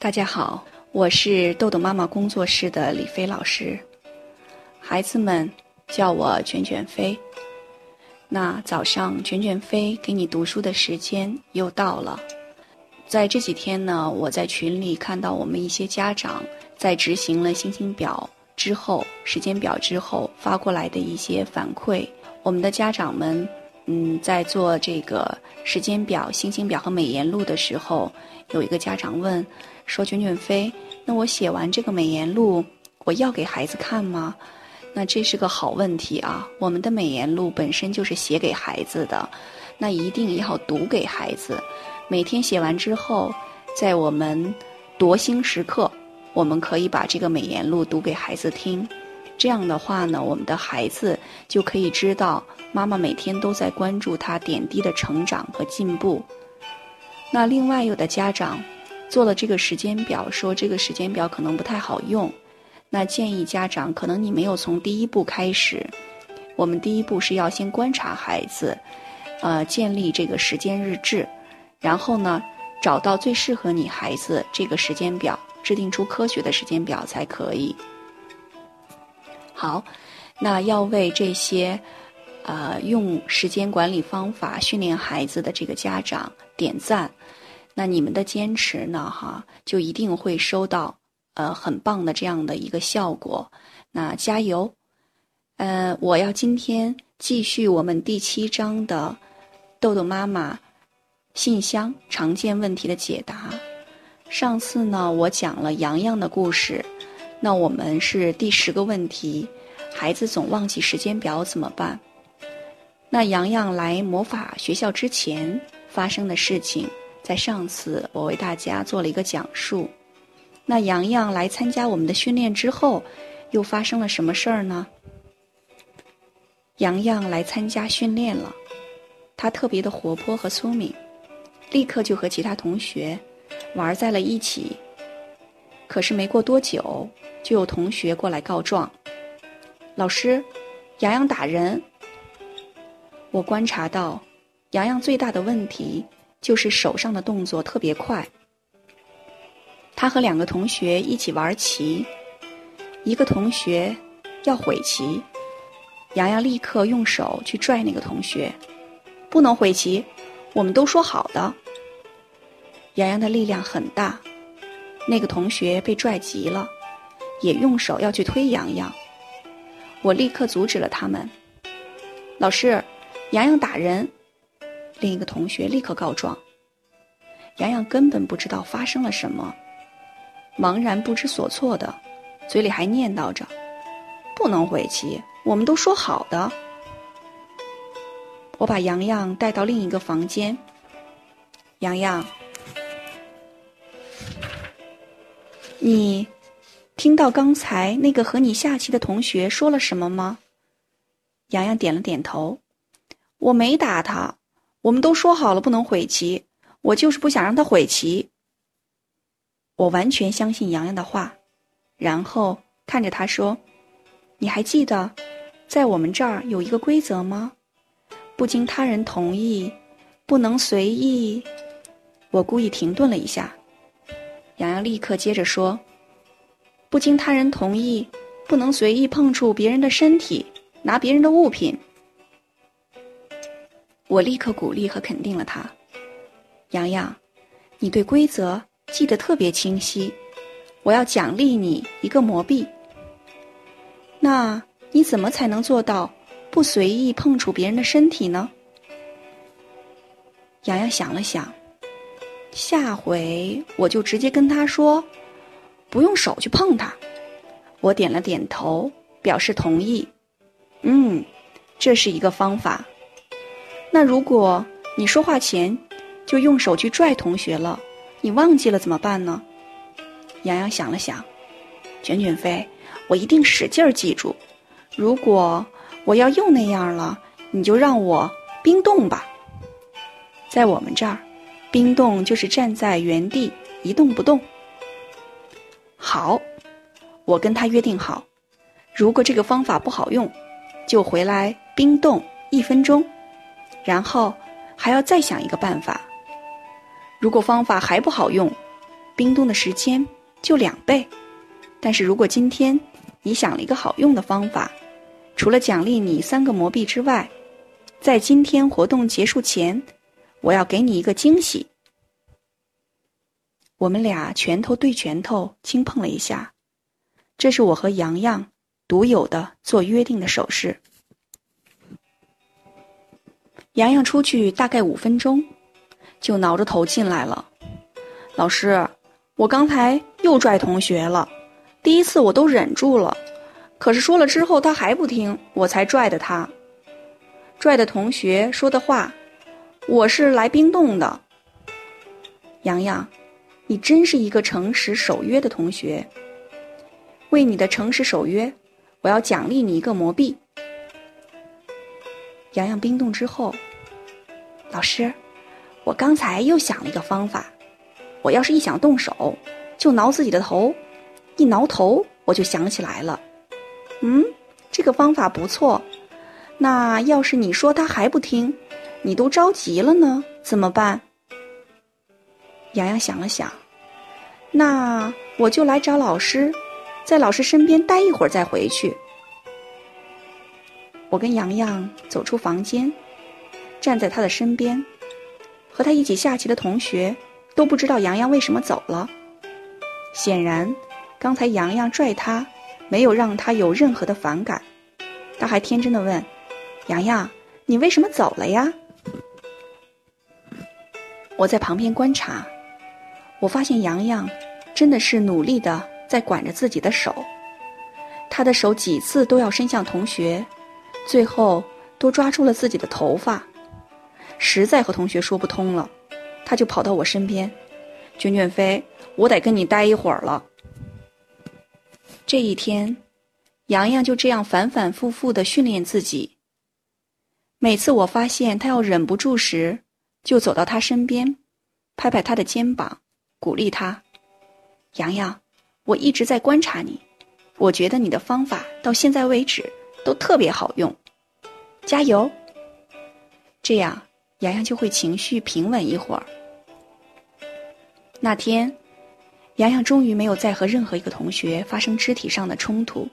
大家好，我是豆豆妈妈工作室的李飞老师，孩子们叫我卷卷飞。那早上卷卷飞给你读书的时间又到了。在这几天呢，我在群里看到我们一些家长在执行了星星表之后、时间表之后发过来的一些反馈。我们的家长们，嗯，在做这个时间表、星星表和美颜录的时候，有一个家长问。说卷卷飞，那我写完这个美颜录，我要给孩子看吗？那这是个好问题啊！我们的美颜录本身就是写给孩子的，那一定要读给孩子。每天写完之后，在我们夺星时刻，我们可以把这个美颜录读给孩子听。这样的话呢，我们的孩子就可以知道妈妈每天都在关注他点滴的成长和进步。那另外有的家长。做了这个时间表，说这个时间表可能不太好用，那建议家长可能你没有从第一步开始。我们第一步是要先观察孩子，呃，建立这个时间日志，然后呢，找到最适合你孩子这个时间表，制定出科学的时间表才可以。好，那要为这些，呃，用时间管理方法训练孩子的这个家长点赞。那你们的坚持呢？哈，就一定会收到呃很棒的这样的一个效果。那加油！呃，我要今天继续我们第七章的豆豆妈妈信箱常见问题的解答。上次呢，我讲了洋洋的故事。那我们是第十个问题：孩子总忘记时间表怎么办？那洋洋来魔法学校之前发生的事情。在上次，我为大家做了一个讲述。那洋洋来参加我们的训练之后，又发生了什么事儿呢？洋洋来参加训练了，他特别的活泼和聪明，立刻就和其他同学玩在了一起。可是没过多久，就有同学过来告状：“老师，洋洋打人。”我观察到，洋洋最大的问题。就是手上的动作特别快。他和两个同学一起玩棋，一个同学要毁棋，洋洋立刻用手去拽那个同学，不能毁棋，我们都说好的。洋洋的力量很大，那个同学被拽急了，也用手要去推洋洋。我立刻阻止了他们。老师，洋洋打人。另一个同学立刻告状，洋洋根本不知道发生了什么，茫然不知所措的，嘴里还念叨着：“不能悔棋，我们都说好的。”我把洋洋带到另一个房间。洋洋，你听到刚才那个和你下棋的同学说了什么吗？洋洋点了点头。我没打他。我们都说好了不能悔棋，我就是不想让他悔棋。我完全相信洋洋的话，然后看着他说：“你还记得，在我们这儿有一个规则吗？不经他人同意，不能随意。”我故意停顿了一下，洋洋立刻接着说：“不经他人同意，不能随意碰触别人的身体，拿别人的物品。”我立刻鼓励和肯定了他，洋洋，你对规则记得特别清晰，我要奖励你一个魔币。那你怎么才能做到不随意碰触别人的身体呢？洋洋想了想，下回我就直接跟他说，不用手去碰他。我点了点头，表示同意。嗯，这是一个方法。那如果你说话前就用手去拽同学了，你忘记了怎么办呢？洋洋想了想，卷卷飞，我一定使劲儿记住。如果我要又那样了，你就让我冰冻吧。在我们这儿，冰冻就是站在原地一动不动。好，我跟他约定好，如果这个方法不好用，就回来冰冻一分钟。然后还要再想一个办法。如果方法还不好用，冰冻的时间就两倍。但是如果今天你想了一个好用的方法，除了奖励你三个魔币之外，在今天活动结束前，我要给你一个惊喜。我们俩拳头对拳头轻碰了一下，这是我和洋洋独有的做约定的手势。洋洋出去大概五分钟，就挠着头进来了。老师，我刚才又拽同学了，第一次我都忍住了，可是说了之后他还不听，我才拽的他。拽的同学说的话，我是来冰冻的。洋洋。你真是一个诚实守约的同学。为你的诚实守约，我要奖励你一个魔币。洋洋冰冻之后，老师，我刚才又想了一个方法。我要是一想动手，就挠自己的头，一挠头我就想起来了。嗯，这个方法不错。那要是你说他还不听，你都着急了呢，怎么办？洋洋想了想。那我就来找老师，在老师身边待一会儿再回去。我跟洋洋走出房间，站在他的身边，和他一起下棋的同学都不知道洋洋为什么走了。显然，刚才洋洋拽他，没有让他有任何的反感。他还天真的问：“洋洋，你为什么走了呀？”我在旁边观察。我发现洋洋真的是努力的在管着自己的手，他的手几次都要伸向同学，最后都抓住了自己的头发，实在和同学说不通了，他就跑到我身边，卷卷飞，我得跟你待一会儿了。这一天，洋洋就这样反反复复的训练自己。每次我发现他要忍不住时，就走到他身边，拍拍他的肩膀。鼓励他，洋洋，我一直在观察你，我觉得你的方法到现在为止都特别好用，加油！这样，洋洋就会情绪平稳一会儿。那天，洋洋终于没有再和任何一个同学发生肢体上的冲突。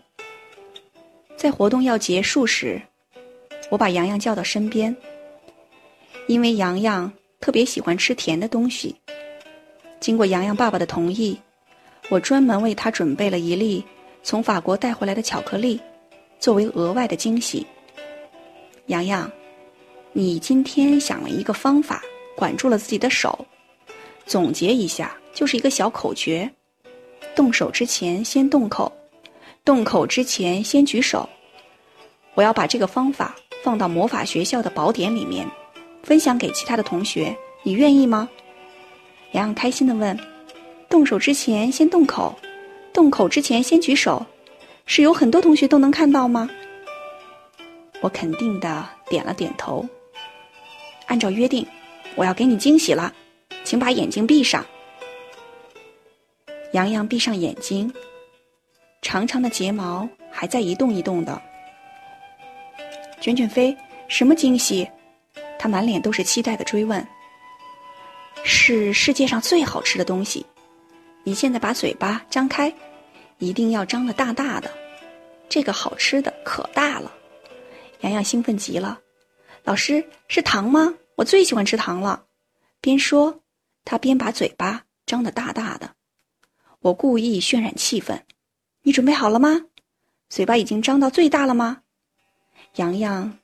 在活动要结束时，我把洋洋叫到身边，因为洋洋特别喜欢吃甜的东西。经过洋洋爸爸的同意，我专门为他准备了一粒从法国带回来的巧克力，作为额外的惊喜。洋洋，你今天想了一个方法，管住了自己的手。总结一下，就是一个小口诀：动手之前先动口，动口之前先举手。我要把这个方法放到魔法学校的宝典里面，分享给其他的同学。你愿意吗？洋洋开心地问：“动手之前先动口，动口之前先举手，是有很多同学都能看到吗？”我肯定的点了点头。按照约定，我要给你惊喜了，请把眼睛闭上。洋洋闭上眼睛，长长的睫毛还在一动一动的。卷卷飞，什么惊喜？他满脸都是期待的追问。是世界上最好吃的东西，你现在把嘴巴张开，一定要张得大大的。这个好吃的可大了，洋洋兴奋极了。老师是糖吗？我最喜欢吃糖了。边说，他边把嘴巴张得大大的。我故意渲染气氛。你准备好了吗？嘴巴已经张到最大了吗？洋洋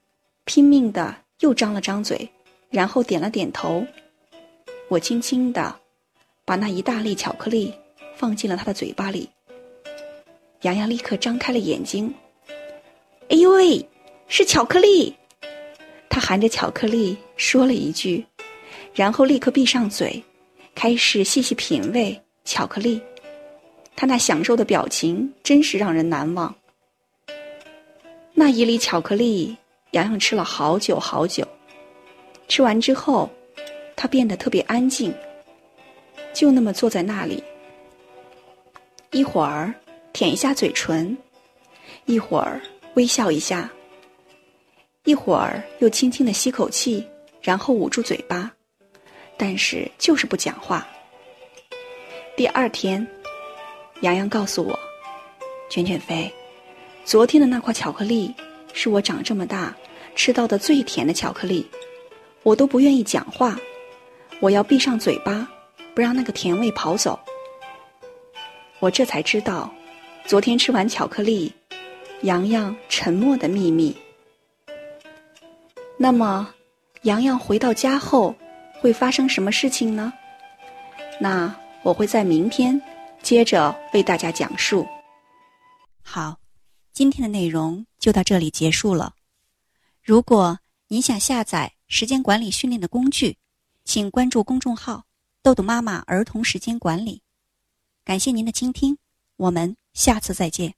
拼命的又张了张嘴，然后点了点头。我轻轻地把那一大粒巧克力放进了他的嘴巴里。洋洋立刻张开了眼睛。哎呦喂，是巧克力！他含着巧克力说了一句，然后立刻闭上嘴，开始细细品味巧克力。他那享受的表情真是让人难忘。那一粒巧克力，洋洋吃了好久好久。吃完之后。他变得特别安静，就那么坐在那里，一会儿舔一下嘴唇，一会儿微笑一下，一会儿又轻轻的吸口气，然后捂住嘴巴，但是就是不讲话。第二天，洋洋告诉我：“卷卷飞，昨天的那块巧克力是我长这么大吃到的最甜的巧克力，我都不愿意讲话，我要闭上嘴巴，不让那个甜味跑走。”我这才知道，昨天吃完巧克力，洋洋沉默的秘密。那么，洋洋回到家后会发生什么事情呢？那我会在明天接着为大家讲述。好，今天的内容就到这里结束了。如果您想下载时间管理训练的工具，请关注公众号“豆豆妈妈儿童时间管理”。感谢您的倾听，我们下次再见。